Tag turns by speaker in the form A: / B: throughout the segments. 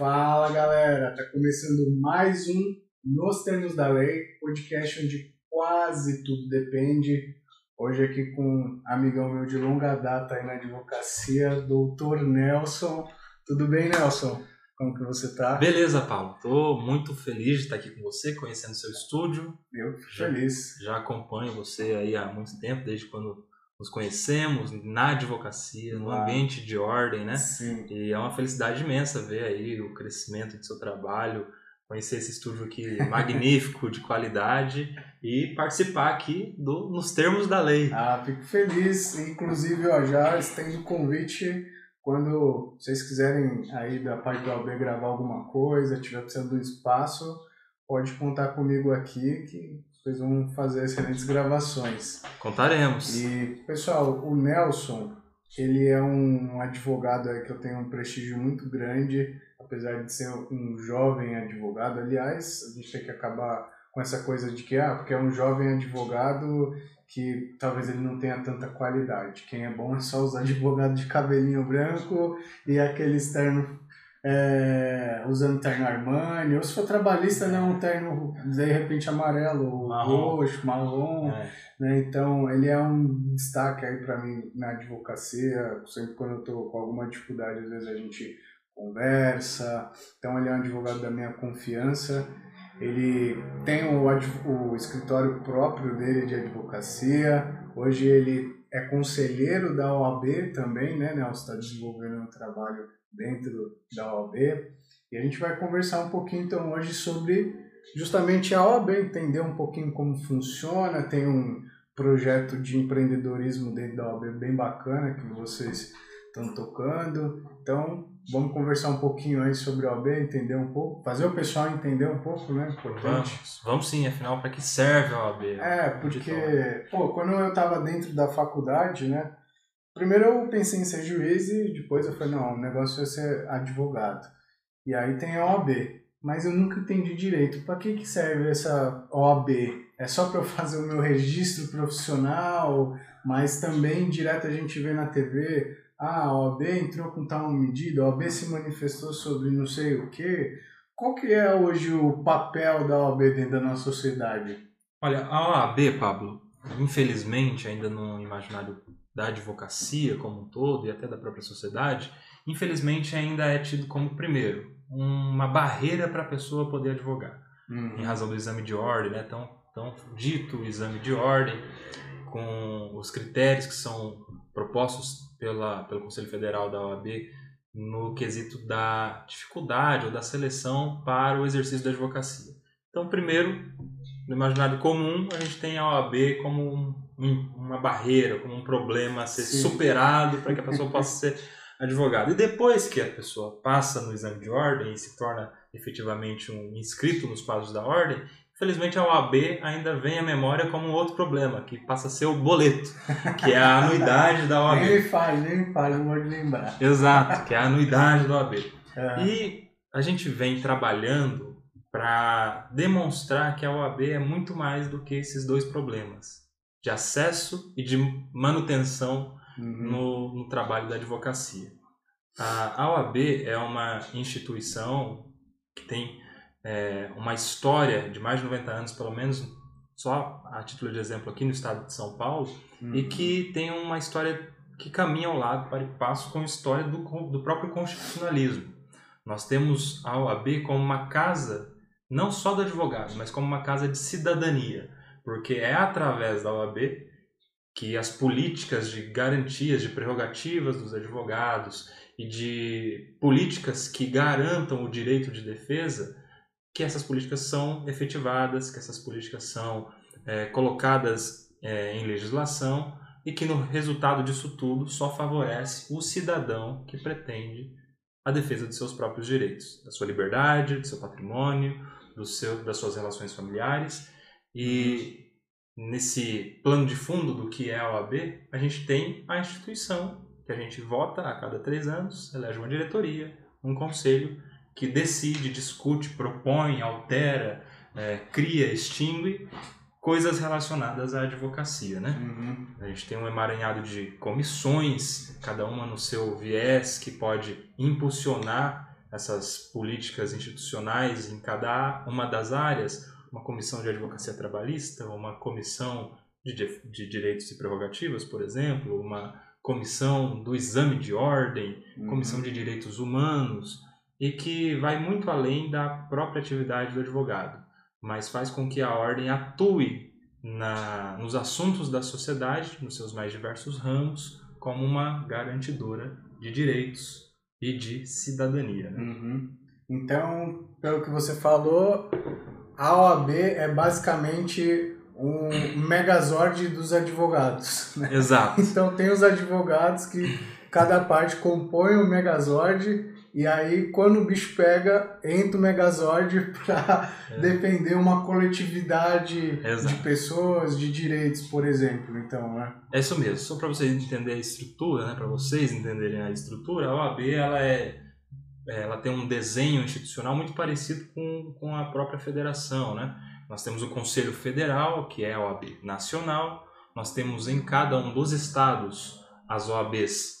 A: Fala galera, tá começando mais um Nos Termos da Lei, podcast onde quase tudo depende. Hoje aqui com um amigão meu de longa data aí na advocacia, doutor Nelson. Tudo bem, Nelson? Como que você tá?
B: Beleza, Paulo. Tô muito feliz de estar aqui com você, conhecendo seu estúdio.
A: Eu fico feliz.
B: Já acompanho você aí há muito tempo, desde quando nos conhecemos na advocacia, no ambiente de ordem, né?
A: Sim.
B: E é uma felicidade imensa ver aí o crescimento do seu trabalho, conhecer esse estúdio aqui magnífico, de qualidade e participar aqui do, nos termos da lei.
A: Ah, fico feliz. Inclusive, ó, já estendo o convite quando vocês quiserem aí da parte do AB gravar alguma coisa, tiver precisando do espaço, pode contar comigo aqui que vocês vão fazer excelentes gravações.
B: Contaremos.
A: E, pessoal, o Nelson, ele é um advogado aí que eu tenho um prestígio muito grande, apesar de ser um jovem advogado. Aliás, a gente tem que acabar com essa coisa de que, ah, porque é um jovem advogado que talvez ele não tenha tanta qualidade. Quem é bom é só os advogados de cabelinho branco e aquele externo é, usando terno Armani, ou se for trabalhista, não, um terno de repente amarelo,
B: Marrom.
A: roxo, marrom,
B: É.
A: né? Então, ele é um destaque aí para mim na advocacia. Sempre quando eu tô com alguma dificuldade, às vezes a gente conversa. Então, ele é um advogado da minha confiança. Ele tem o, o escritório próprio dele de advocacia. Hoje ele é conselheiro da OAB também, né? Nelson está desenvolvendo um trabalho dentro da OAB. E a gente vai conversar um pouquinho então hoje sobre justamente a OAB, entender um pouquinho como funciona. Tem um projeto de empreendedorismo dentro da OAB bem bacana que vocês estão tocando. Então, vamos conversar um pouquinho aí sobre a OAB, entender um pouco, fazer o pessoal entender um pouco, né? Importante.
B: Vamos, vamos sim, afinal, para que serve a OAB?
A: É, porque, pô, quando eu tava dentro da faculdade, né? Primeiro eu pensei em ser juiz e depois eu falei, não, o negócio é ser advogado. E aí tem a OAB. Mas eu nunca entendi direito. Para que, que serve essa OAB? É só para eu fazer o meu registro profissional, mas também direto a gente vê na TV, ah, a OAB entrou com tal medida, a OAB se manifestou sobre não sei o quê. Qual que é hoje o papel da OAB dentro da nossa sociedade?
B: Olha, a OAB, Pablo, infelizmente, ainda no imaginário da advocacia como um todo e até da própria sociedade, infelizmente ainda é tido como, primeiro, uma barreira para a pessoa poder advogar, em razão do exame de ordem, né? tão, tão dito exame de ordem, com os critérios que são propostos pela, pelo Conselho Federal da OAB no quesito da dificuldade ou da seleção para o exercício da advocacia. Então, primeiro, no imaginário comum, a gente tem a OAB como um- um- uma barreira, como um problema a ser
A: Sim.
B: superado para que a pessoa possa ser advogada. E depois que a pessoa passa no exame de ordem e se torna efetivamente um inscrito nos quadros da ordem, infelizmente a OAB ainda vem à memória como um outro problema, que passa a ser o boleto, que é a anuidade da OAB.
A: Nem fale, nem fale, não vou lembrar.
B: Exato, que é a anuidade da OAB.
A: É,
B: E a gente vem trabalhando para demonstrar que a OAB é muito mais do que esses dois problemas, de acesso e de manutenção
A: uhum.
B: no, no trabalho da advocacia. A OAB é uma instituição que tem é, uma história de mais de 90 anos, pelo menos, só a título de exemplo aqui no estado de São Paulo,
A: Uhum.
B: e que tem uma história que caminha ao lado para e passo com a história do, do próprio constitucionalismo. Nós temos a OAB como uma casa, não só do advogado, mas como uma casa de cidadania, porque é através da OAB que as políticas de garantias de prerrogativas dos advogados e de políticas que garantam o direito de defesa, que essas políticas são efetivadas, que essas políticas são eh, colocadas eh, em legislação e que no resultado disso tudo só favorece o cidadão que pretende a defesa de seus próprios direitos, da sua liberdade, do seu patrimônio, do seu, das suas relações familiares. E nesse plano de fundo do que é a OAB, a gente tem a instituição que a gente vota a cada três anos, elege uma diretoria, um conselho que decide, discute, propõe, altera, eh, cria, extingue coisas relacionadas à advocacia, né?
A: Uhum.
B: A gente tem um emaranhado de comissões, cada uma no seu viés, que pode impulsionar essas políticas institucionais em cada uma das áreas, uma comissão de advocacia trabalhista, uma comissão de, de direitos e prerrogativas, por exemplo, uma comissão do exame de ordem, uhum. comissão de direitos humanos, e que vai muito além da própria atividade do advogado, mas faz com que a ordem atue na, nos assuntos da sociedade, nos seus mais diversos ramos, como uma garantidora de direitos e de cidadania. Né?
A: Uhum. Então, pelo que você falou, a OAB é basicamente um megazord dos advogados. Né?
B: Exato.
A: Então tem os advogados que cada parte compõe o megazord e aí quando o bicho pega, entra o megazord para é. defender uma coletividade Exato. de pessoas, de direitos, por exemplo. Então, né?
B: É isso mesmo. Só para vocês entenderem a estrutura, né? para vocês entenderem a estrutura, a OAB ela é ela tem um desenho institucional muito parecido com, com a própria federação, né? Nós temos o Conselho Federal, que é a OAB nacional, nós temos em cada um dos estados as OABs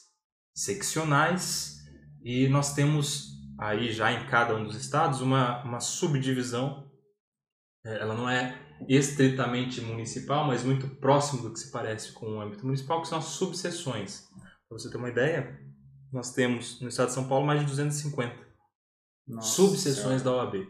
B: seccionais e nós temos aí já em cada um dos estados uma, uma subdivisão. É, ela não é estritamente municipal, mas muito próximo do que se parece com o âmbito municipal, que são as subseções. Para você ter uma ideia, nós temos no estado de São Paulo mais de 250 Nossa, subseções da OAB.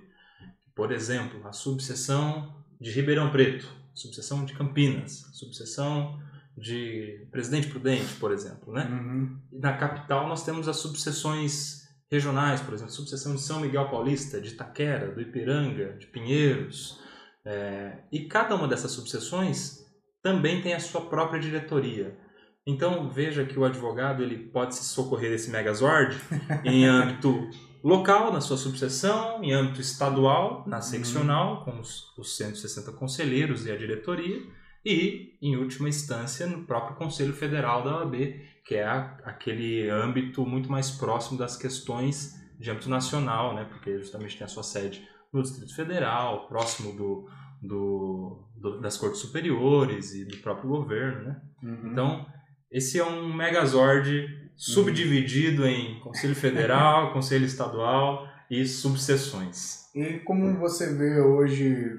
B: Por exemplo, a subseção de Ribeirão Preto, subseção de Campinas, subseção de Presidente Prudente, por exemplo. Né? Uhum. Na capital nós temos as subseções regionais, por exemplo, a subseção de São Miguel Paulista, de Itaquera, do Ipiranga, de Pinheiros. É, e cada uma dessas subseções também tem a sua própria diretoria. Então veja que o advogado ele pode se socorrer desse megazord em âmbito local, na sua subseção, em âmbito estadual, na uhum. seccional, com os, os 160 conselheiros e a diretoria, e, em última instância, no próprio Conselho Federal da OAB, que é a, aquele âmbito muito mais próximo das questões de âmbito nacional, né, porque justamente tem a sua sede no Distrito Federal, próximo do, do, do das cortes superiores e do próprio governo. Né? Uhum. Então, esse é um megazord subdividido em Conselho Federal, Conselho Estadual e subseções.
A: E como você vê hoje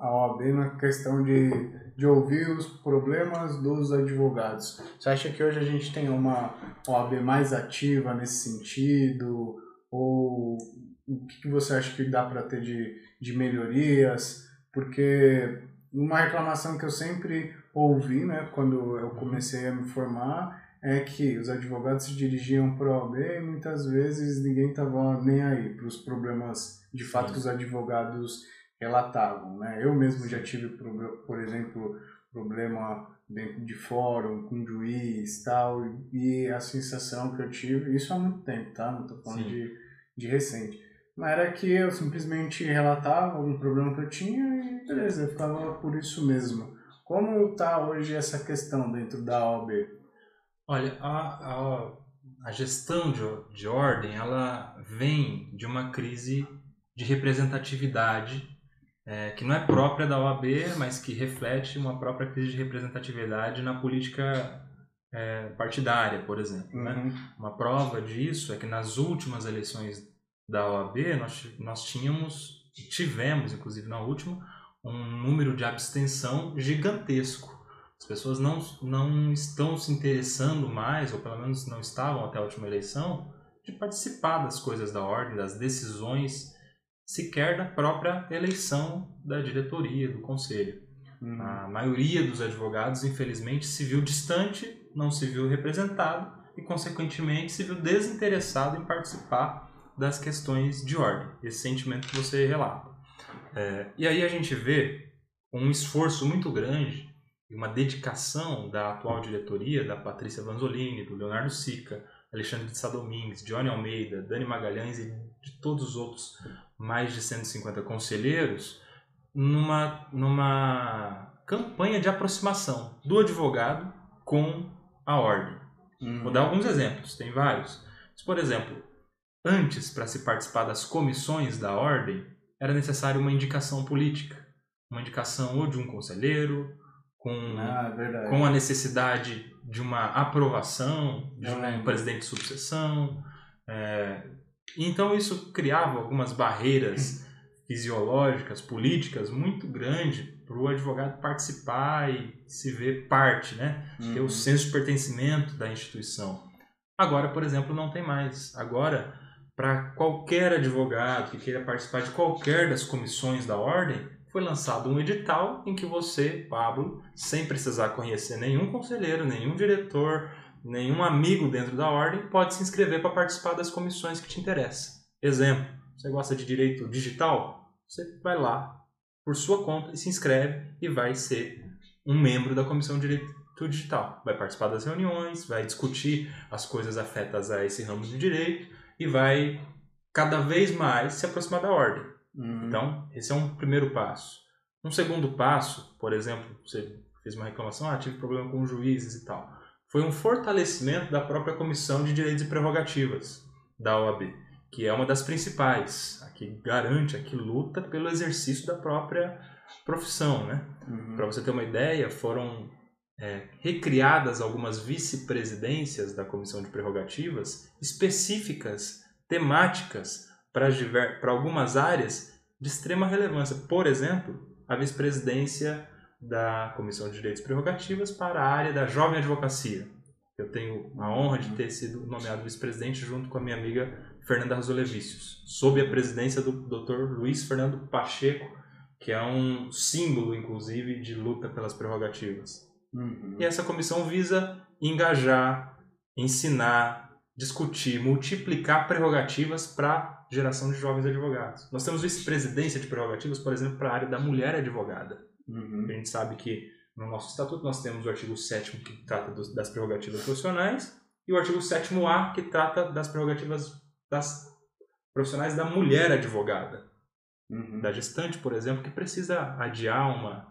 A: a OAB na questão de, de ouvir os problemas dos advogados? Você acha que hoje a gente tem uma OAB mais ativa nesse sentido? Ou o que você acha que dá para ter de, de melhorias? Porque uma reclamação que eu sempre ouvi, né, quando eu comecei a me formar, é que os advogados se dirigiam para o OAB e muitas vezes ninguém estava nem aí para os problemas de fato que os advogados relatavam. Né? Eu mesmo já tive, por exemplo, problema dentro de fórum, com juiz tal, e a sensação que eu tive, isso há muito tempo, tá? Não estou falando de, de recente, mas era que eu simplesmente relatava algum problema que eu tinha e beleza, eu ficava por isso mesmo. Como está hoje essa questão dentro da OAB?
B: Olha, a, a, a gestão de, de ordem, ela vem de uma crise de representatividade é, que não é própria da OAB, mas que reflete uma própria crise de representatividade na política é, partidária, por exemplo. Né? Uhum. Né? Uma prova disso é que nas últimas eleições da OAB nós, nós tínhamos, tivemos, inclusive na última, um número de abstenção gigantesco. As pessoas não, não estão se interessando mais, ou pelo menos não estavam até a última eleição, de participar das coisas da ordem, das decisões, sequer da própria eleição da diretoria, do conselho. Uhum. A maioria dos advogados, infelizmente, se viu distante, não se viu representado e, consequentemente, se viu desinteressado em participar das questões de ordem, esse sentimento que você relata. É, e aí a gente vê um esforço muito grande e uma dedicação da atual diretoria, da Patrícia Vanzolini, do Leonardo Sica, Alexandre de Sá Domingues, Johnny Almeida, Dani Magalhães e de todos os outros mais de 150 conselheiros, numa, numa campanha de aproximação do advogado com a ordem. Uhum. Vou dar alguns exemplos, tem vários. Mas, por exemplo, antes, para se participar das comissões da ordem, era necessário uma indicação política. Uma indicação ou de um conselheiro, com, ah, com a necessidade de uma aprovação de um presidente de subseção, é, Então isso criava algumas barreiras fisiológicas, políticas muito grandes para o advogado participar e se ver parte, né? Ter o
A: Uhum.
B: senso de pertencimento da instituição. Agora, por exemplo, não tem mais. Agora, para qualquer advogado que queira participar de qualquer das comissões da ordem, foi lançado um edital em que você, Pablo, sem precisar conhecer nenhum conselheiro, nenhum diretor, nenhum amigo dentro da ordem, pode se inscrever para participar das comissões que te interessam. Exemplo, você gosta de direito digital? Você vai lá por sua conta e se inscreve e vai ser um membro da comissão de direito digital. Vai participar das reuniões, vai discutir as coisas afetas a esse ramo de direito e vai cada vez mais se aproximar da ordem.
A: Uhum.
B: Então, esse é um primeiro passo. Um segundo passo, por exemplo, você fez uma reclamação, ah, tive problema com juízes e tal. Foi um fortalecimento da própria Comissão de Direitos e Prerrogativas da OAB, que é uma das principais, a que garante, a que luta pelo exercício da própria profissão, né?
A: Uhum.
B: Para você ter uma ideia, foram é, recriadas algumas vice-presidências da Comissão de Prerrogativas específicas, temáticas, para para algumas áreas de extrema relevância. Por exemplo, a vice-presidência da Comissão de Direitos e Prerrogativas para a área da jovem advocacia. Eu tenho a honra de ter sido nomeado vice-presidente junto com a minha amiga Fernanda Rasolevicius, sob a presidência do Dr. Luiz Fernando Pacheco, que é um símbolo, inclusive, de luta pelas prerrogativas.
A: Uhum.
B: E essa comissão visa engajar, ensinar, discutir, multiplicar prerrogativas para geração de jovens advogados. Nós temos vice-presidência de prerrogativas, por exemplo, para a área da mulher advogada.
A: Uhum.
B: A gente sabe que no nosso estatuto nós temos o artigo 7 que trata dos- das prerrogativas profissionais e o artigo 7A que trata das prerrogativas das profissionais da mulher advogada
A: Uhum.
B: da gestante, por exemplo, que precisa adiar uma,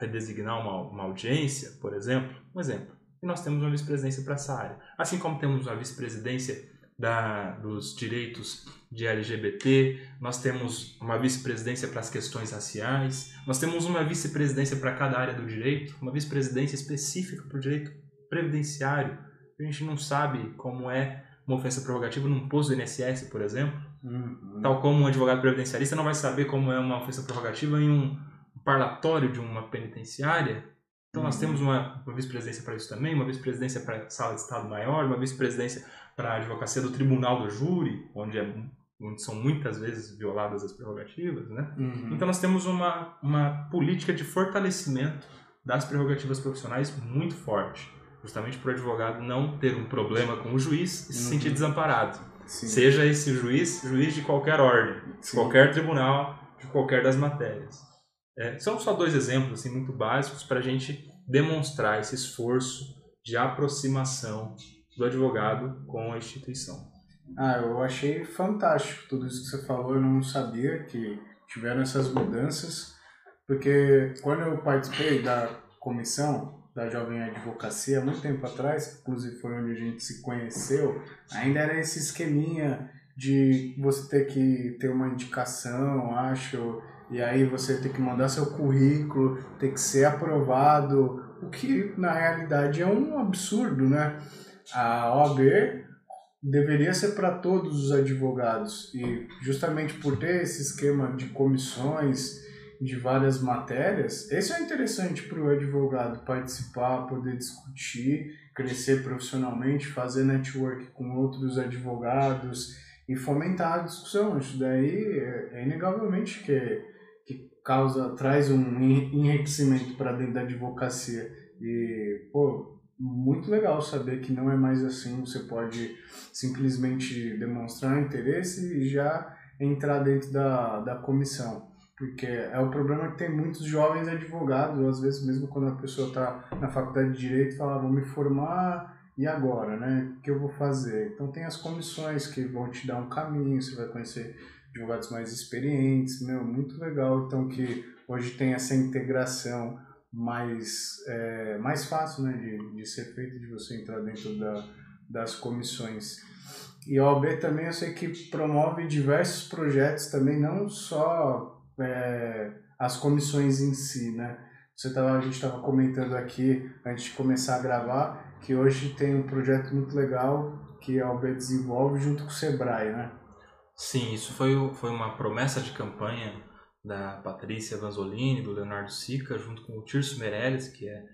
B: redesignar uma, uma audiência, por exemplo, um exemplo. E nós temos uma vice-presidência para essa área. Assim como temos uma vice-presidência dos direitos de LGBT, nós temos uma vice-presidência para as questões raciais, nós temos uma vice-presidência para cada área do direito, uma vice-presidência específica para o direito previdenciário. A gente não sabe como é uma ofensa prerrogativa num posto do INSS, por exemplo.
A: Uhum.
B: Tal como um advogado previdenciarista não vai saber como é uma ofensa prerrogativa em um parlatório de uma penitenciária. Então nós
A: Uhum.
B: temos uma, uma vice-presidência para isso também, uma vice-presidência para a sala de Estado Maior, uma vice-presidência para a advocacia do Tribunal do Júri, onde, é, onde são muitas vezes violadas as prerrogativas, né?
A: Uhum.
B: Então nós temos uma, uma política de fortalecimento das prerrogativas profissionais muito forte, justamente para o advogado não ter um problema com o juiz e se
A: Uhum.
B: sentir desamparado.
A: Sim.
B: Seja esse juiz, juiz de qualquer ordem, de
A: Sim.
B: qualquer tribunal, de qualquer das matérias. É, são só dois exemplos assim, muito básicos para a gente demonstrar esse esforço de aproximação do advogado com a instituição.
A: Ah, eu achei fantástico tudo isso que você falou. Eu não sabia que tiveram essas mudanças, porque quando eu participei da comissão da Jovem Advocacia, muito tempo atrás, inclusive foi onde a gente se conheceu, ainda era esse esqueminha de você ter que ter uma indicação, acho, e aí você ter que mandar seu currículo, ter que ser aprovado, o que na realidade é um absurdo, né? A OAB deveria ser para todos os advogados e justamente por ter esse esquema de comissões de várias matérias, esse é interessante para o advogado participar, poder discutir, crescer profissionalmente, fazer network com outros advogados e fomentar a discussão. Isso daí é, é inegavelmente que, que causa, traz um enriquecimento para dentro da advocacia. E, pô, muito legal saber que não é mais assim, você pode simplesmente demonstrar interesse e já entrar dentro da, da comissão. Porque é o problema que tem muitos jovens advogados, às vezes mesmo quando a pessoa está na faculdade de Direito, fala, "Ah, vou me formar e agora, né? O que eu vou fazer? Então tem as comissões que vão te dar um caminho, você vai conhecer advogados mais experientes, meu, muito legal. Então que hoje tem essa integração mais, é, mais fácil né, de, de ser feito, de você entrar dentro da, das comissões. E a OAB também eu sei que promove diversos projetos também, não só é, as comissões em si, né? Você tava, a gente estava comentando aqui, antes de começar a gravar, que hoje tem um projeto muito legal que a OAB desenvolve junto com o Sebrae, né?
B: Sim, isso foi, foi uma promessa de campanha da Patrícia Vanzolini, do Leonardo Sica, junto com o Tirso Meirelles, que é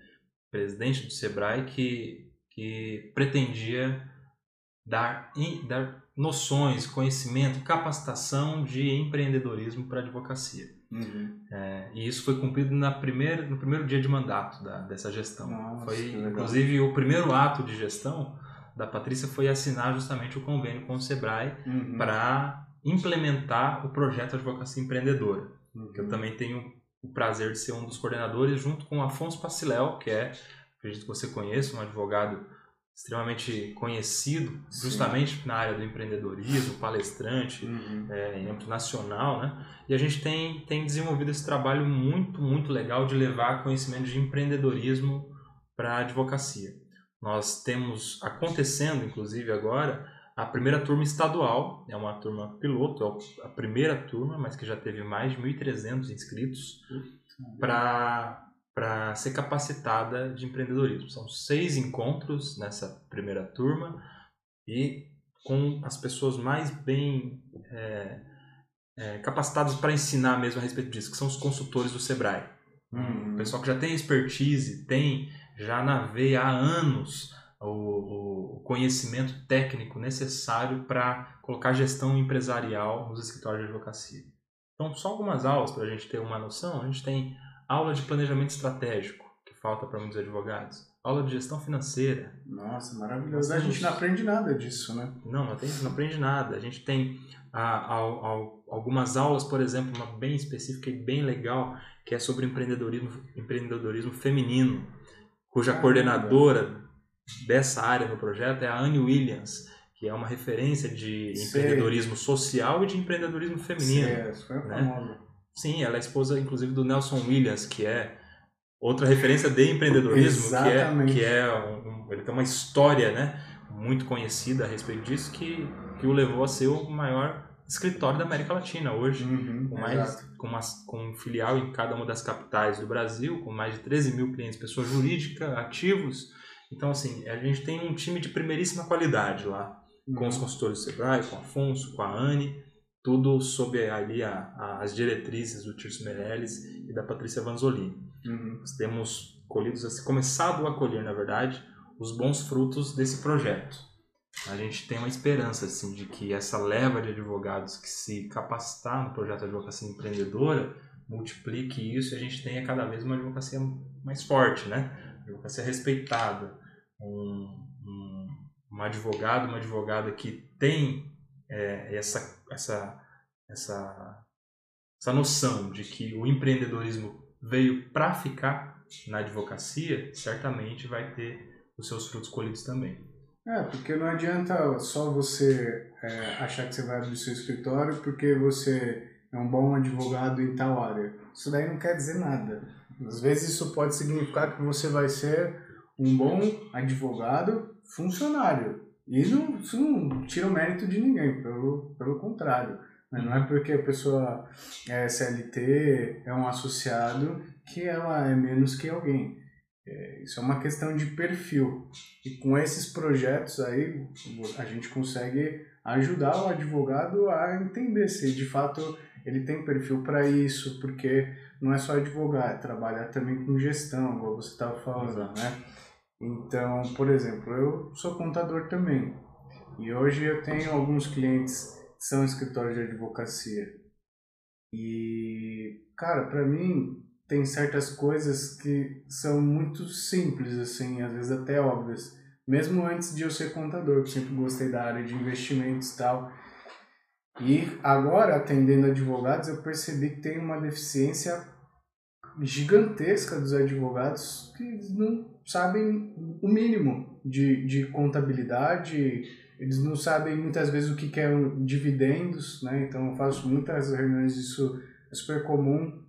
B: presidente do Sebrae, que, que pretendia dar, dar noções, conhecimento, capacitação de empreendedorismo para a advocacia. Uhum. É, e isso foi cumprido na primeira, no primeiro dia de mandato da, dessa gestão. Nossa, foi, inclusive, o primeiro ato de gestão da Patrícia foi assinar justamente o convênio com o Sebrae uhum. para implementar o projeto Advocacia Empreendedora, uhum. que eu também tenho o prazer de ser um dos coordenadores, junto com Afonso Paciléu, que é, acredito que você conheça, um advogado extremamente conhecido, Sim. justamente na área do empreendedorismo, palestrante uhum. é, em âmbito nacional, né? E a gente tem, tem desenvolvido esse trabalho muito, muito legal de levar conhecimento de empreendedorismo para a advocacia. Nós temos acontecendo, inclusive agora, a primeira turma estadual, é uma turma piloto, é a primeira turma, mas que já teve mais de 1.300 inscritos, para ser capacitada de empreendedorismo. São seis encontros nessa primeira turma e com as pessoas mais bem é, é, capacitadas para ensinar mesmo a respeito disso, que são os consultores do Sebrae. Uhum. O pessoal que já tem expertise, tem já na veia há anos o, o conhecimento técnico necessário para colocar gestão empresarial nos escritórios de advocacia. Então, só algumas aulas para a gente ter uma noção. A gente tem aula de planejamento estratégico, que falta para muitos advogados. Aula de gestão financeira.
A: Nossa, maravilhoso. A gente não aprende nada disso, né?
B: Não, não, tem, não aprende nada. A gente tem a, a, a, algumas aulas, por exemplo, uma bem específica e bem legal, que é sobre empreendedorismo, empreendedorismo feminino, cuja coordenadora dessa área no projeto é a Anne Williams, que é uma referência de empreendedorismo social e de empreendedorismo feminino. Foi né? Sim, ela é esposa, inclusive, do Nelson Williams, que é outra referência de empreendedorismo, Exatamente. que é, que é um, ele tem uma história, né, muito conhecida a respeito disso, que, que o levou a ser o maior escritório da América Latina hoje, uhum, com, mais, com, uma, com um filial em cada uma das capitais do Brasil, com mais de 13 mil clientes, pessoa jurídica, ativos. Então, assim, a gente tem um time de primeiríssima qualidade lá, uhum. com os consultores do Sebrae, com o Afonso, com a Anne, tudo sob ali a, a, as diretrizes do Tirso Meirelles e da Patrícia Vanzolini. Uhum. Nós temos colhido, assim, começado a colher, na verdade, os bons frutos desse projeto. A gente tem uma esperança assim de que essa leva de advogados que se capacitar no projeto de advocacia empreendedora multiplique isso e a gente tenha cada vez uma advocacia mais forte, né? Advocacia respeitada, um, um, um advogado, uma advogada que tem é, essa, essa, essa, essa noção de que o empreendedorismo veio para ficar na advocacia, certamente vai ter os seus frutos colhidos também.
A: É, porque não adianta só você é, achar que você vai abrir seu escritório porque você é um bom advogado em tal área. Isso daí não quer dizer nada. Às vezes isso pode significar que você vai ser um bom advogado funcionário. E não, isso não tira o mérito de ninguém, pelo, pelo contrário. Não é porque a pessoa é SLT, é um associado, que ela é menos que alguém. É, isso é uma questão de perfil. E com esses projetos aí, a gente consegue ajudar o advogado a entender se de fato ele tem perfil para isso, porque não é só advogar, é trabalhar também com gestão, como você estava falando, né? Então, por exemplo, eu sou contador também. E hoje eu tenho alguns clientes que são escritórios de advocacia. E, cara, para mim tem certas coisas que são muito simples, assim, às vezes até óbvias. Mesmo antes de eu ser contador, eu sempre gostei da área de investimentos e tal. E agora, atendendo advogados, eu percebi que tem uma deficiência gigantesca dos advogados que não sabem o mínimo de, de contabilidade, eles não sabem muitas vezes o que, que é dividendos, né? Então eu faço muitas reuniões, isso é super comum.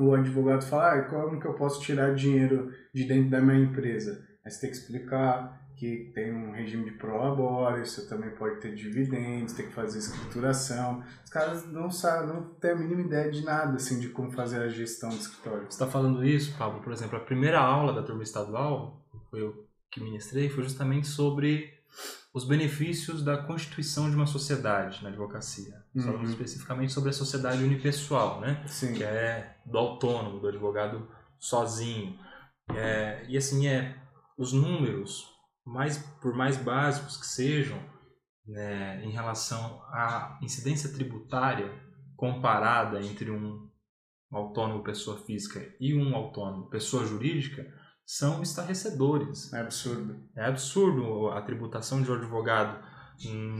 A: O advogado fala, ah, como que eu posso tirar dinheiro de dentro da minha empresa? Aí você tem que explicar que tem um regime de prolabore, você também pode ter dividendos, tem que fazer escrituração. Os caras não sabem, não têm a mínima ideia de nada, assim, de como fazer a gestão do escritório.
B: Você está falando isso, Pablo, por exemplo, a primeira aula da turma estadual, foi eu que ministrei, foi justamente sobre os benefícios da constituição de uma sociedade na advocacia.
A: Uhum.
B: Falando especificamente sobre a sociedade unipessoal, né?
A: Sim.
B: que é do autônomo, do advogado sozinho. É, e assim, é os números, mais, por mais básicos que sejam, né, em relação à incidência tributária comparada entre um autônomo pessoa física e um autônomo pessoa jurídica, são estarrecedores.
A: É absurdo.
B: É absurdo a tributação de um advogado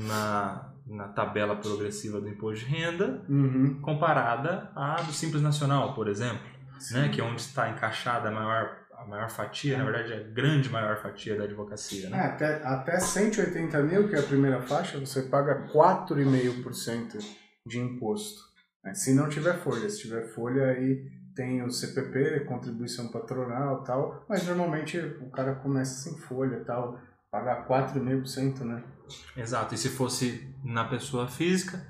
B: na, na tabela progressiva do imposto de renda
A: Uhum.
B: comparada à do Simples Nacional, por exemplo,
A: Sim.
B: né, que é onde está encaixada a maior, a maior fatia, na verdade a grande maior fatia da advocacia.
A: É,
B: Né?
A: até, até 180 mil, que é a primeira faixa, você paga 4,5% de imposto. né? Se não tiver folha. Se tiver folha, aí tem o CPP, contribuição patronal e tal, mas normalmente o cara começa sem folha e tal, paga 4,5%, né?
B: Exato, e se fosse na pessoa física,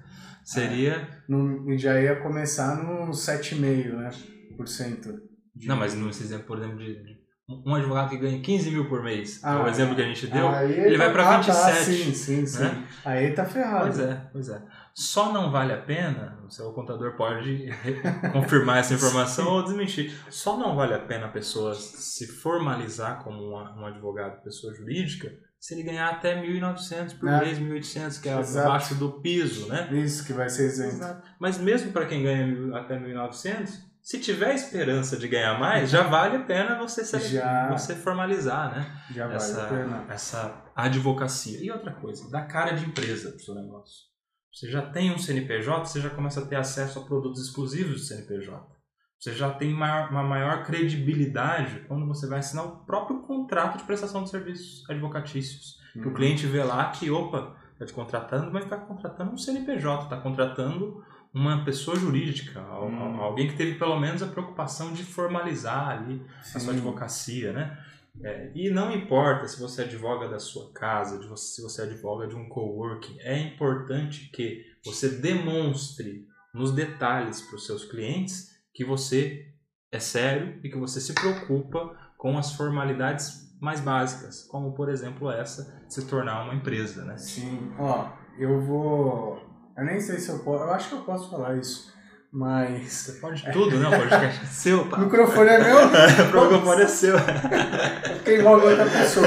B: seria...
A: No, e já ia começar no 7,5%, né? Por cento de-
B: Não, mas nesse exemplo, por exemplo, de, de um advogado que ganha 15 mil por mês,
A: Ah,
B: é o exemplo que a gente deu, ele vai para
A: ah,
B: 27.
A: Tá, sim, sim, sim.
B: né?
A: Aí tá ferrado.
B: Pois é, pois é. Só não vale a pena, o seu contador pode confirmar essa informação ou desmentir. Só não vale a pena a pessoa se formalizar como um advogado pessoa jurídica se ele ganhar até 1.900 por
A: É.
B: mês, 1.800, que é
A: Exato.
B: abaixo do piso, né?
A: Isso que vai ser isento.
B: Exato. Mas mesmo para quem ganha mil- até 1.900, se tiver esperança de ganhar mais, já vale a pena você, se,
A: Já.
B: você formalizar, né?
A: Já vale
B: essa,
A: a pena.
B: essa advocacia. E outra coisa, dá cara de empresa para o seu negócio. Você já tem um CNPJ, você já começa a ter acesso a produtos exclusivos do CNPJ. Você já tem uma maior credibilidade quando você vai assinar o próprio contrato de prestação de serviços advocatícios. Que o
A: Uhum.
B: cliente vê lá que, opa, está te contratando, mas está contratando um CNPJ, está contratando uma pessoa jurídica,
A: Hum.
B: al- alguém que teve pelo menos a preocupação de formalizar ali a sua
A: Sim.
B: advocacia, né? É, e não importa se você advoga da sua casa, você- se você advoga de um coworking, é importante que você demonstre nos detalhes para os seus clientes que você é sério e que você se preocupa com as formalidades mais básicas, como por exemplo essa, se tornar uma empresa, né?
A: Sim, ó, eu vou. Eu nem sei se eu posso. Eu acho que eu posso falar isso, mas.
B: Você pode tudo, né? O podcast é seu,
A: O
B: tá?
A: microfone é meu?
B: o microfone é seu.
A: Quem logo outra pessoa.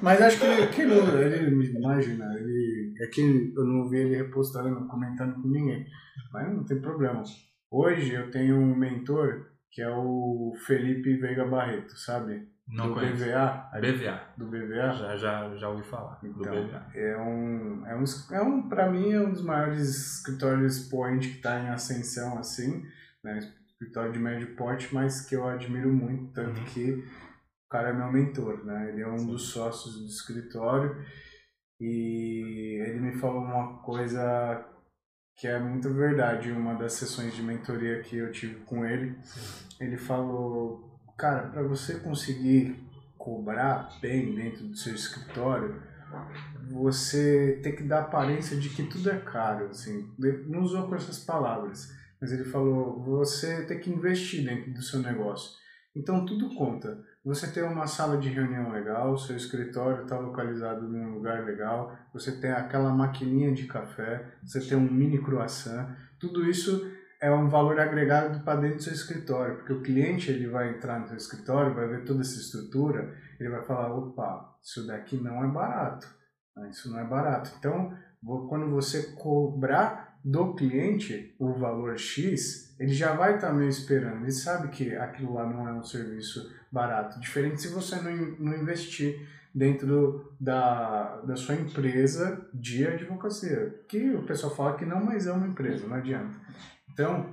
A: Mas acho que ele, que ele me imagina, ele. É que eu não vi ele repostando, comentando com ninguém. Mas não tem problema. Hoje eu tenho um mentor que é o Felipe Veiga Barreto, sabe?
B: Não
A: do
B: conheço.
A: BVA.
B: BVA.
A: Do BVA.
B: Já, já, já ouvi falar
A: Então, é um, é um, é um para mim é um dos maiores escritórios point que está em ascensão assim, né? Escritório de médio porte, mas que eu admiro muito, tanto
B: Uhum.
A: que o cara é meu mentor, né? Ele é um dos sócios do escritório e ele me falou uma coisa que é muito verdade, em uma das sessões de mentoria que eu tive com ele. Ele falou, cara, para você conseguir cobrar bem dentro do seu escritório, você tem que dar aparência de que tudo é caro, assim. Não usou com essas palavras, mas ele falou, você tem que investir dentro do seu negócio. Então tudo conta. Você tem uma sala de reunião legal, seu escritório está localizado num lugar legal, você tem aquela maquininha de café, você tem um mini croissant, tudo isso é um valor agregado para dentro do seu escritório, porque o cliente ele vai entrar no seu escritório, vai ver toda essa estrutura, ele vai falar, opa, isso daqui não é barato, né? isso não é barato. Então, quando você cobrar do cliente o valor X, ele já vai estar meio esperando, ele sabe que aquilo lá não é um serviço barato, diferente se você não, in- não investir dentro da, da sua empresa de advocacia, que o pessoal fala que não, mas é uma empresa, não adianta. Então,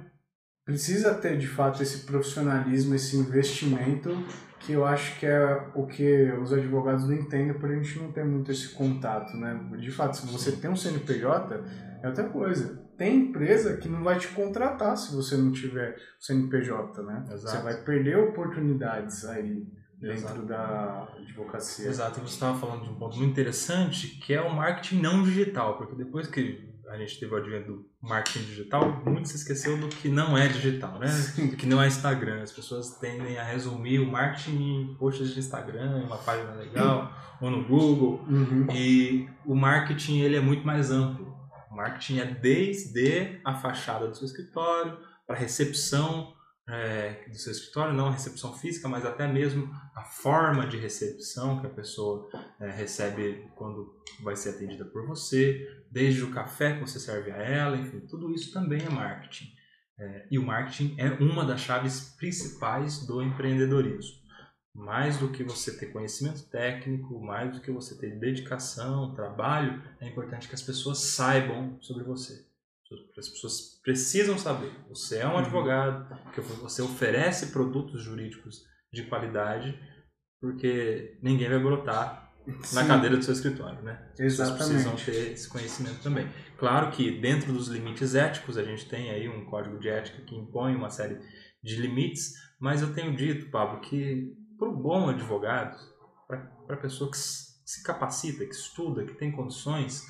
A: precisa ter de fato esse profissionalismo, esse investimento, que eu acho que é o que os advogados não entendem, por a gente não ter muito esse contato, né? De fato, se você tem um CNPJ, é outra coisa. Tem empresa que não vai te contratar se você não tiver CNPJ, né?
B: Exato.
A: Você vai perder oportunidades aí dentro
B: Exato.
A: da advocacia.
B: Exato, e você estava falando de um ponto muito interessante, que é o marketing não digital, porque depois que a gente teve o advento do marketing digital, muito se esqueceu do que não é digital, né? Do que não é Instagram. As pessoas tendem a resumir o marketing em posts de Instagram, uma página legal, ou no Google.
A: Uhum.
B: E o marketing ele é muito mais amplo. O marketing é desde a fachada do seu escritório, para a recepção é, do seu escritório, não a recepção física, mas até mesmo a forma de recepção que a pessoa é, recebe quando vai ser atendida por você, desde o café que você serve a ela, enfim, tudo isso também é marketing. É, e o marketing é uma das chaves principais do empreendedorismo. Mais do que você ter conhecimento técnico, mais do que você ter dedicação, trabalho, é importante que as pessoas saibam sobre você. As pessoas precisam saber. Você é um uhum. advogado, que você oferece produtos jurídicos de qualidade, porque ninguém vai brotar Sim. na cadeira do seu escritório, né?
A: Exatamente.
B: Pessoas precisam ter esse conhecimento também. Claro que dentro dos limites éticos, a gente tem aí um código de ética que impõe uma série de limites, mas eu tenho dito, Pablo, que para o bom advogado, para a pessoa que se capacita, que estuda, que tem condições,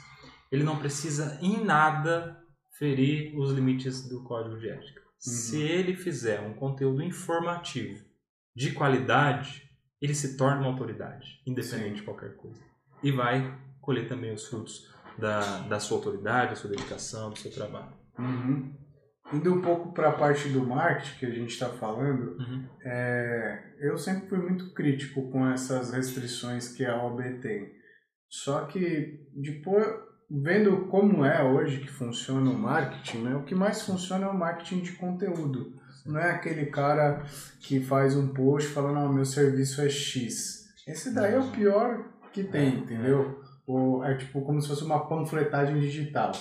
B: ele não precisa em nada ferir os limites do código de ética. Uhum. Se ele fizer um conteúdo informativo de qualidade, ele se torna uma autoridade, independente Sim. de qualquer coisa. E vai colher também os frutos da, da sua autoridade, da sua dedicação, do seu trabalho.
A: Uhum. Indo um pouco para a parte do marketing que a gente está falando,
B: uhum.
A: é, eu sempre fui muito crítico com essas restrições que a OAB tem. Só que depois, vendo como é hoje que funciona o marketing, né, o que mais funciona é o marketing de conteúdo. Não é aquele cara que faz um post falando, não, meu serviço é X. Esse daí é o pior que tem, entendeu? Ou é tipo como se fosse uma panfletagem digital,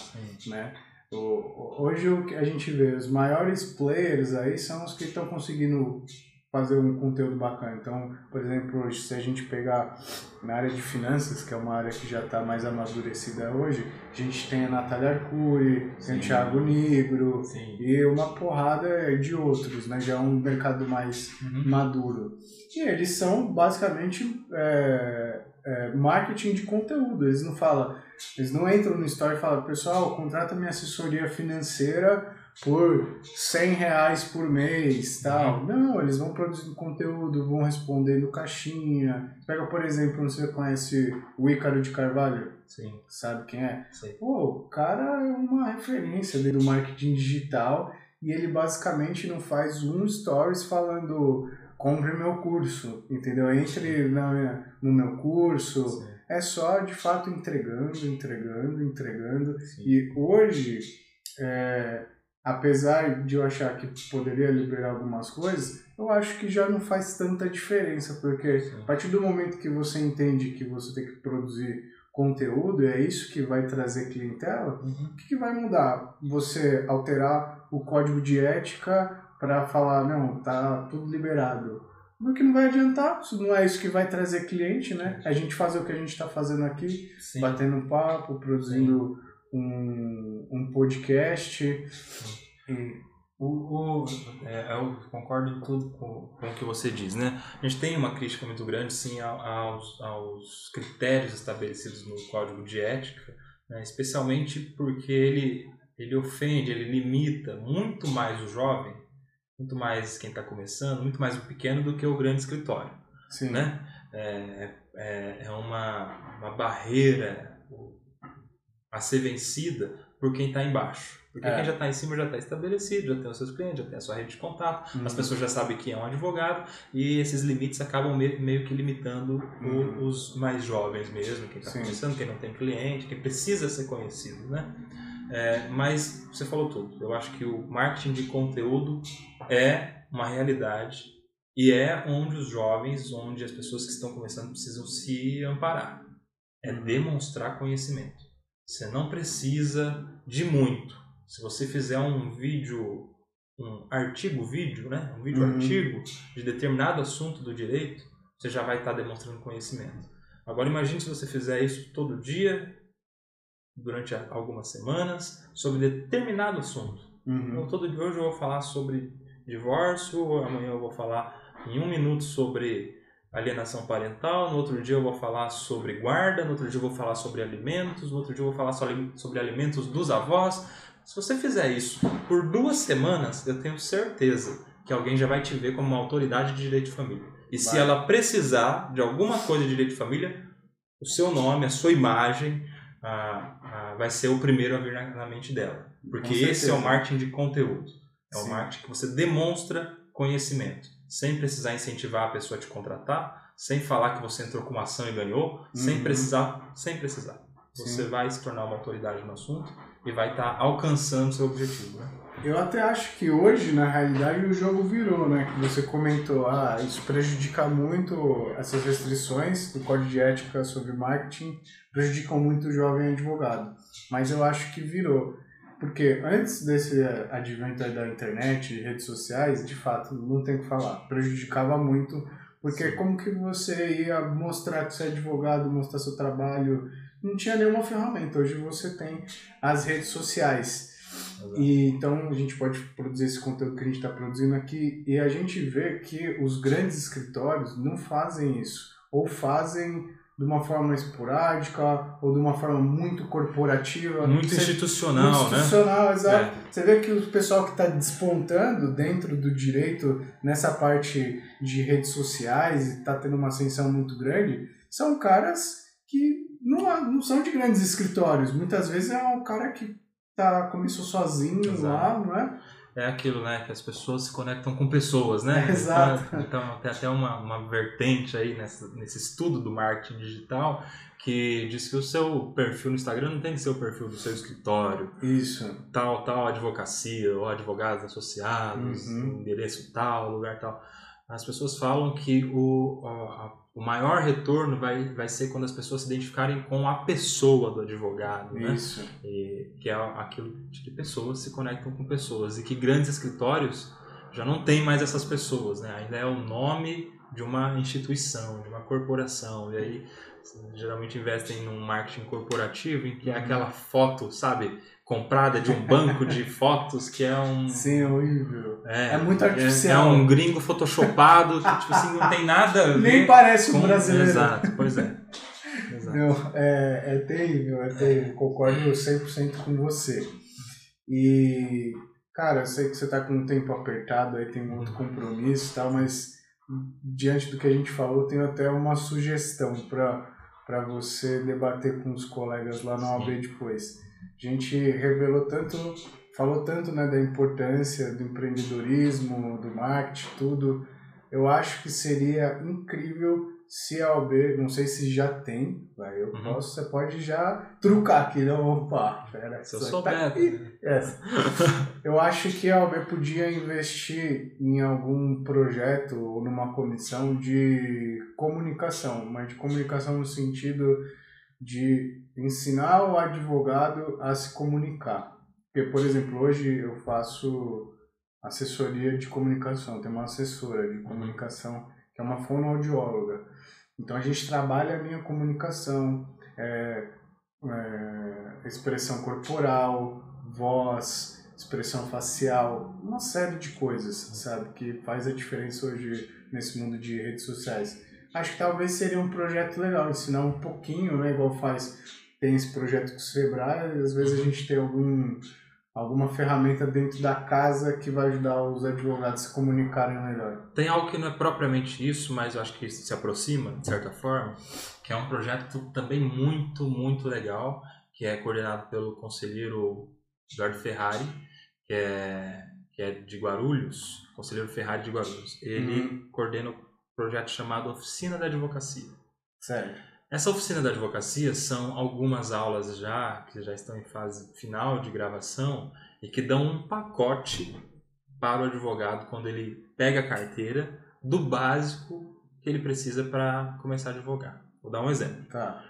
A: né? Hoje a gente vê os maiores players aí são os que estão conseguindo fazer um conteúdo bacana. Então, por exemplo, hoje, se a gente pegar na área de finanças, que é uma área que já está mais amadurecida hoje, a gente tem a Natália Arcuri, tem o Thiago Negro
B: Sim.
A: e uma porrada de outros, né? Já é um mercado mais uhum. maduro. E eles são basicamente é, é, marketing de conteúdo. Eles não falam, eles não entram no story e falam, pessoal, contrata minha assessoria financeira por 100 reais por mês, tal. Não, eles vão produzindo conteúdo, vão respondendo caixinha. Pega, por exemplo, você conhece o Ícaro de Carvalho?
B: Sim.
A: Sabe quem é?
B: Sim.
A: Pô, o cara é uma referência do marketing digital e ele basicamente não faz um stories falando compre meu curso, entendeu? Entre na, no meu curso. Sim. É só, de fato, entregando, entregando, entregando.
B: Sim.
A: E hoje... É, apesar de eu achar que poderia liberar algumas coisas, eu acho que já não faz tanta diferença, porque Sim. a partir do momento que você entende que você tem que produzir conteúdo, e é isso que vai trazer clientela,
B: uhum.
A: o que, que vai mudar? Você alterar o código de ética para falar, não, tá tudo liberado. Porque não vai adiantar, isso não é isso que vai trazer cliente, né? A gente fazer o que a gente está fazendo aqui,
B: Sim.
A: batendo um papo, produzindo um, um podcast.
B: E o, o, é, eu concordo tudo com, com o que você diz, né? A gente tem uma crítica muito grande, sim, aos, aos critérios estabelecidos no Código de Ética, né? especialmente porque ele, ele ofende, ele limita muito mais o jovem, muito mais quem está começando, muito mais o pequeno do que o grande escritório,
A: sim.
B: né? É, é, é uma, uma barreira a ser vencida por quem está embaixo. Porque é. quem já está em cima já está estabelecido, já tem os seus clientes, já tem a sua rede de contato, uhum. as pessoas já sabem quem é um advogado e esses limites acabam meio, meio que limitando uhum. o, os mais jovens mesmo, quem está começando, quem não tem cliente, quem precisa ser conhecido, né? É, mas você falou tudo. Eu acho que o marketing de conteúdo é uma realidade e é onde os jovens, onde as pessoas que estão começando precisam se amparar. É uhum. demonstrar conhecimento. Você não precisa de muito. Se você fizer um vídeo, um artigo vídeo, né? Um vídeo uhum. artigo de determinado assunto do direito, você já vai estar demonstrando conhecimento. Agora imagine se você fizer isso todo dia, durante algumas semanas, sobre determinado assunto.
A: Uhum.
B: Então, todo dia hoje eu vou falar sobre divórcio, amanhã eu vou falar em um minuto sobre alienação parental, no outro dia eu vou falar sobre guarda, no outro dia eu vou falar sobre alimentos, no outro dia eu vou falar sobre alimentos dos avós. Se você fizer isso por duas semanas, eu tenho certeza que alguém já vai te ver como uma autoridade de direito de família. E vai. se ela precisar de alguma coisa de direito de família, o seu nome, a sua imagem, ah, ah, vai ser o primeiro a vir na, na mente dela. Porque esse é o marketing de conteúdo. É Sim. o marketing que você demonstra conhecimento, sem precisar incentivar a pessoa a te contratar, sem falar que você entrou com uma ação e ganhou, uhum. sem precisar, sem precisar. Você Sim. vai se tornar uma autoridade no assunto e vai estar tá alcançando seu objetivo. Né?
A: Eu até acho que hoje, na realidade, o jogo virou, né? Que você comentou, ah, isso prejudica muito essas restrições do código de ética sobre marketing, prejudicam muito o jovem advogado. Mas eu acho que virou. Porque antes desse advento da internet e redes sociais, de fato, não tem o que falar, prejudicava muito, porque como que você ia mostrar que você é advogado, mostrar seu trabalho, não tinha nenhuma ferramenta. Hoje você tem as redes sociais. E então a gente pode produzir esse conteúdo que a gente está produzindo aqui e a gente vê que os grandes escritórios não fazem isso ou fazem de uma forma esporádica ou de uma forma muito corporativa.
B: Muito você, institucional,
A: muito
B: né?
A: Institucional, exato. É. Você vê que o pessoal que está despontando dentro do direito nessa parte de redes sociais e está tendo uma ascensão muito grande são caras que não, não são de grandes escritórios. Muitas vezes é um cara que tá, começou sozinho Exato. lá, não é?
B: É aquilo, né? Que as pessoas se conectam com pessoas, né?
A: É, exato.
B: Então, então, tem até uma, uma vertente aí nessa, nesse estudo do marketing digital que diz que o seu perfil no Instagram não tem que ser o perfil do seu escritório.
A: Isso.
B: Tal, tal advocacia, ou advogados associados, uhum. endereço tal, lugar tal. As pessoas falam que o, a, o maior retorno vai, vai ser quando as pessoas se identificarem com a pessoa do advogado, né?
A: Isso.
B: E, que é aquilo de pessoas se conectam com pessoas e que grandes escritórios já não tem mais essas pessoas, né? Ainda é o nome de uma instituição, de uma corporação. E aí geralmente investem num marketing corporativo em que é uhum. aquela foto, sabe, comprada de um banco de fotos que é um.
A: Sim, é horrível. É, é muito artificial.
B: É, é, um gringo photoshopado que, tipo assim, não tem nada a ver.
A: Nem parece um brasileiro.
B: Exato, pois é. Exato.
A: Não, é, é terrível, é terrível. Concordo 100% com você. E, cara, eu sei que você tá com um tempo apertado, aí tem muito compromisso e tal, mas diante do que a gente falou, tenho até uma sugestão para você debater com os colegas lá na OAB depois a gente revelou tanto, falou tanto né, da importância do empreendedorismo, do marketing, tudo. Eu acho que seria incrível se a OB, não sei se já tem, vai, eu uhum. posso, você pode já trucar aqui, não, opa, pera,
B: se eu souber. Tá.
A: Eu acho que a OB podia investir em algum projeto ou numa comissão de comunicação, mas de comunicação no sentido de ensinar o advogado a se comunicar. Porque, por exemplo, hoje eu faço assessoria de comunicação, tem uma assessora de comunicação é uma fonoaudióloga. Então a gente trabalha a minha comunicação, é, é, expressão corporal, voz, expressão facial, uma série de coisas, sabe, que faz a diferença hoje nesse mundo de redes sociais acho que talvez seria um projeto legal, ensinar um pouquinho, né? Igual faz, tem esse projeto com o Sebrae, às vezes a gente tem algum, alguma ferramenta dentro da casa que vai ajudar os advogados a se comunicarem melhor.
B: Tem algo que não é propriamente isso, mas eu acho que se aproxima, de certa forma, que é um projeto também muito, muito legal, que é coordenado pelo conselheiro Eduardo Ferrari, que é, que é de Guarulhos, conselheiro Ferrari de Guarulhos. Ele uhum. coordena projeto chamado Oficina da Advocacia.
A: Sério?
B: Essa oficina da advocacia são algumas aulas já, que já estão em fase final de gravação, e que dão um pacote para o advogado quando ele pega a carteira do básico que ele precisa para começar a advogar. Vou dar um exemplo.
A: Tá.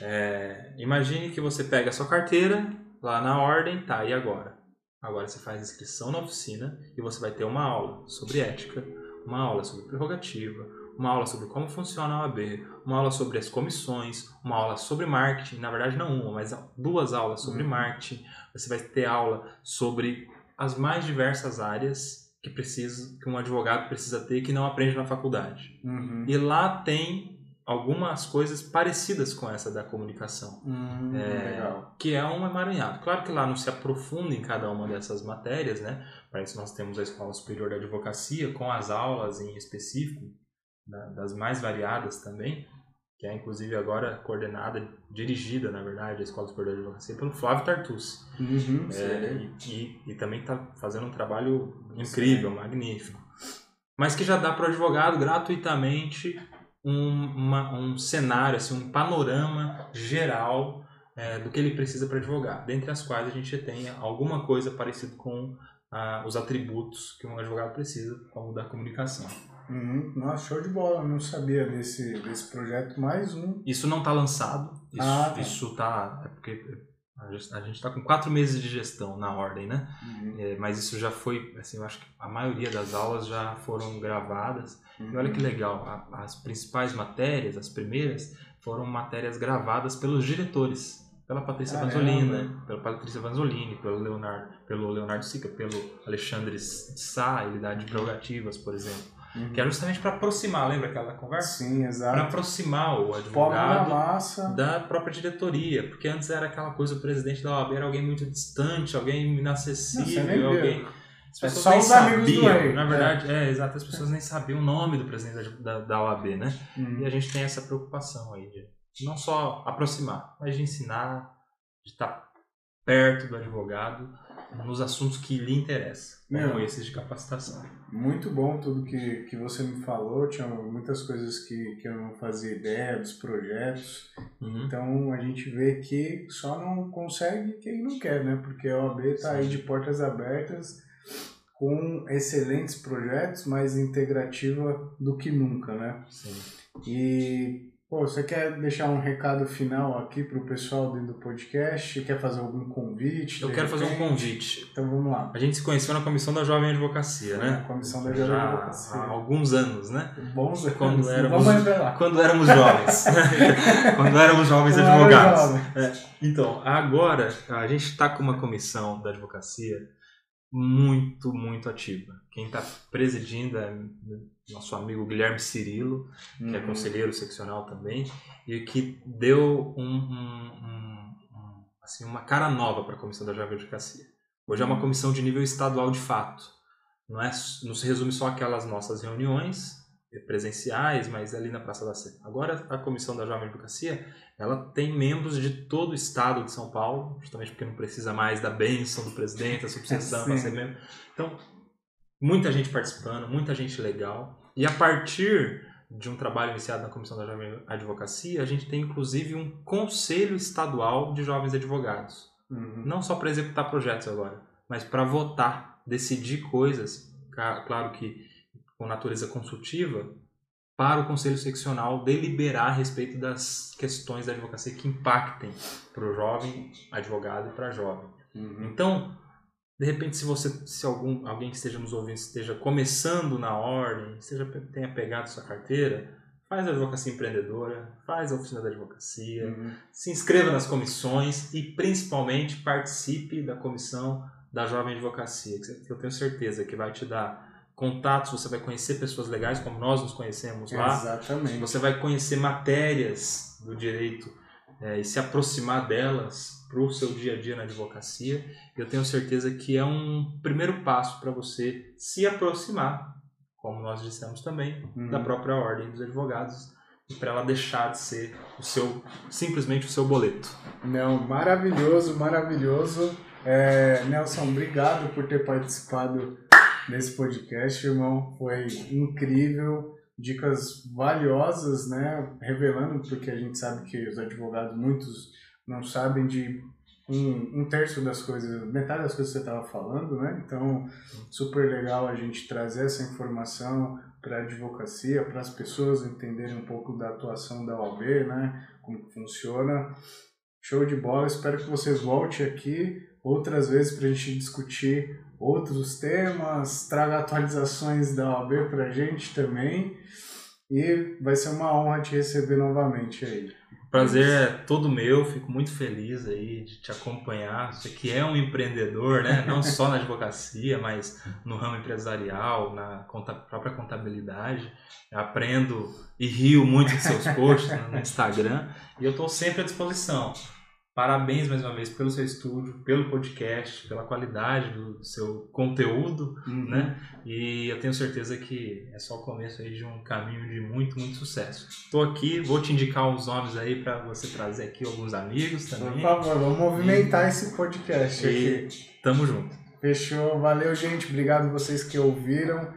B: É, imagine que você pega a sua carteira, lá na ordem, tá, e agora? Agora você faz inscrição na oficina e você vai ter uma aula sobre ética, uma aula sobre prerrogativa, uma aula sobre como funciona a OAB, uma aula sobre as comissões, uma aula sobre marketing, na verdade não uma, mas duas aulas sobre uhum. marketing. Você vai ter aula sobre as mais diversas áreas que precisa, que um advogado precisa ter que não aprende na faculdade.
A: Uhum.
B: E lá tem algumas coisas parecidas com essa da comunicação,
A: Hum,
B: É, que é um emaranhado. Claro que lá não se aprofunda em cada uma dessas matérias, né? Para isso nós temos a Escola Superior da Advocacia com as aulas em específico, da- das mais variadas também, que é inclusive agora coordenada, dirigida, na verdade, a Escola Superior da Advocacia pelo Flávio Tartucci.
A: Uhum,
B: É, e, e, e também está fazendo um trabalho incrível, magnífico. Mas que já dá para o advogado gratuitamente um, uma- um cenário, assim, um panorama geral é, do que ele precisa para advogar, dentre as quais a gente tem alguma coisa parecida com ah, os atributos que um advogado precisa, como o da comunicação.
A: Uhum. Nossa, show de bola. Eu não sabia desse, desse projeto. Mais um.
B: Isso não está lançado, isso,
A: Ah, tá.
B: isso tá. É porque a gente está com quatro meses de gestão na ordem, né?
A: Uhum.
B: É, mas isso já foi, assim, eu acho que a maioria das aulas já foram gravadas. E olha que
A: Uhum.
B: legal, a- as principais matérias, as primeiras, foram matérias gravadas pelos diretores. Pela Patrícia
A: Caramba.
B: Vanzolini, pela Patrícia Vanzolini, pelo Leonardo, pelo Leonardo Sica, pelo Alexandre Sá, ele dá de prerrogativas, por exemplo.
A: Uhum.
B: Que era justamente para aproximar, lembra aquela conversa?
A: Sim,
B: Para
A: exato.
B: aproximar o advogado
A: massa.
B: da própria diretoria, porque antes era aquela coisa, o presidente da OAB era alguém muito distante, alguém
A: Não,
B: inacessível,
A: viu.
B: alguém... As
A: É
B: pessoas
A: só
B: nem
A: os amigos do
B: sabiam,
A: rei,
B: na
A: é.
B: verdade, é. exato, as pessoas nem sabiam o nome do presidente da, da, OAB, né?
A: Uhum.
B: E a gente tem essa preocupação aí de não só aproximar, mas de ensinar, de estar perto do advogado nos assuntos que lhe interessam, como
A: Meu.
B: esses de capacitação.
A: Muito bom tudo que, que você me falou. Tinha muitas coisas que, que eu não fazia ideia dos projetos.
B: Uhum.
A: Então a gente vê que só não consegue quem não quer, né? Porque a OAB está aí de portas abertas com excelentes projetos, mais integrativa do que nunca, né?
B: Sim.
A: E, pô, você quer deixar um recado final aqui pro pessoal dentro do podcast? Quer fazer algum convite?
B: Eu quero fazer um
A: repente?
B: convite.
A: Então vamos lá.
B: A gente se conheceu na Comissão da Jovem Advocacia, né?
A: Na Comissão da Jovem
B: Já
A: Advocacia.
B: há alguns anos, né?
A: Bons
B: Quando
A: anos, não
B: éramos-
A: Vamos revelar.
B: Quando éramos jovens. Quando éramos jovens advogados.
A: jovem.
B: Então, agora a gente está com uma comissão da advocacia muito, muito ativa. Quem está presidindo é nosso amigo Guilherme Cirilo, que é
A: Uhum.
B: conselheiro seccional também, e que deu um, um- um- um- assim, uma cara nova para a comissão da jovem advocacia. Hoje é uma comissão de nível estadual de fato. Não, é, não se resume só aquelas nossas reuniões presenciais, mas ali na Praça da Sé. Agora a comissão da jovem advocacia ela tem membros de todo o estado de São Paulo, justamente porque não precisa mais da bênção do presidente, da subseção para ser membro. Então, muita gente participando, muita gente legal. E a partir de um trabalho iniciado na Comissão da Jovem Advocacia, a gente tem inclusive um conselho estadual de jovens advogados.
A: Uhum.
B: Não só para executar projetos agora, mas para votar, decidir coisas, claro que com natureza consultiva, para o Conselho Seccional deliberar a respeito das questões da advocacia que impactem para o jovem advogado e para a jovem.
A: Uhum.
B: Então, de repente, se você, se algum, alguém que esteja nos ouvindo esteja começando na ordem, seja, tenha pegado sua carteira, faz a advocacia empreendedora, faz a oficina da advocacia,
A: Uhum.
B: se inscreva nas comissões e principalmente participe da comissão da jovem advocacia, que eu tenho certeza que vai te dar contatos, você vai conhecer pessoas legais como nós nos conhecemos lá,
A: Exatamente.
B: você vai conhecer matérias do direito é, e se aproximar delas para o seu dia a dia na advocacia. Eu tenho certeza que é um primeiro passo para você se aproximar, como nós dissemos também,
A: Uhum.
B: da própria ordem dos advogados e para ela deixar de ser o seu simplesmente o seu boleto.
A: Não, maravilhoso, maravilhoso. É, Nelson, obrigado por ter participado desse podcast, irmão. Foi incrível. Dicas valiosas, né? Revelando, porque a gente sabe que os advogados, muitos não sabem de um, um terço das coisas, metade das coisas que você estava falando, né? Então, super legal a gente trazer essa informação para a advocacia, para as pessoas entenderem um pouco da atuação da OAB, né? Como funciona. Show de bola, espero que vocês voltem aqui outras vezes para a gente discutir outros temas, traga atualizações da OAB para a gente também. E vai ser uma honra te receber novamente aí.
B: prazer é todo meu, fico muito feliz aí de te acompanhar. Você que é um empreendedor, né? Não só na advocacia, mas no ramo empresarial, na conta, própria contabilidade. aprendo e rio muito dos seus posts no Instagram e eu estou sempre à disposição. Parabéns mais uma vez pelo seu estúdio, pelo podcast, pela qualidade do seu conteúdo, uhum. né? E eu tenho certeza que é só o começo aí de um caminho de muito, muito sucesso. Estou aqui, vou te indicar uns nomes aí para você trazer aqui alguns amigos também.
A: Por favor, vamos movimentar e, esse podcast aqui.
B: Tamo junto.
A: Fechou, valeu gente, obrigado vocês que ouviram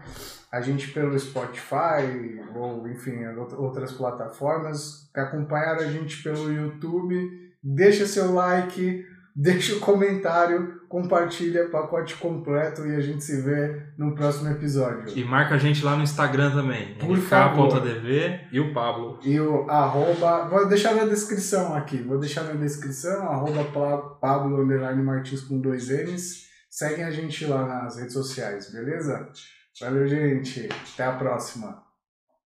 A: a gente pelo Spotify ou enfim outras plataformas, que acompanharam a gente pelo YouTube deixa seu like, deixa o comentário, compartilha pacote completo e a gente se vê no próximo episódio.
B: E marca a gente lá no Instagram também,
A: Por favor.
B: .dv e o Pablo.
A: E o arroba, vou deixar na descrição aqui, vou deixar na descrição, arroba Pablo Martins com dois N's. Seguem a gente lá nas redes sociais, beleza? Valeu, gente. Até a próxima.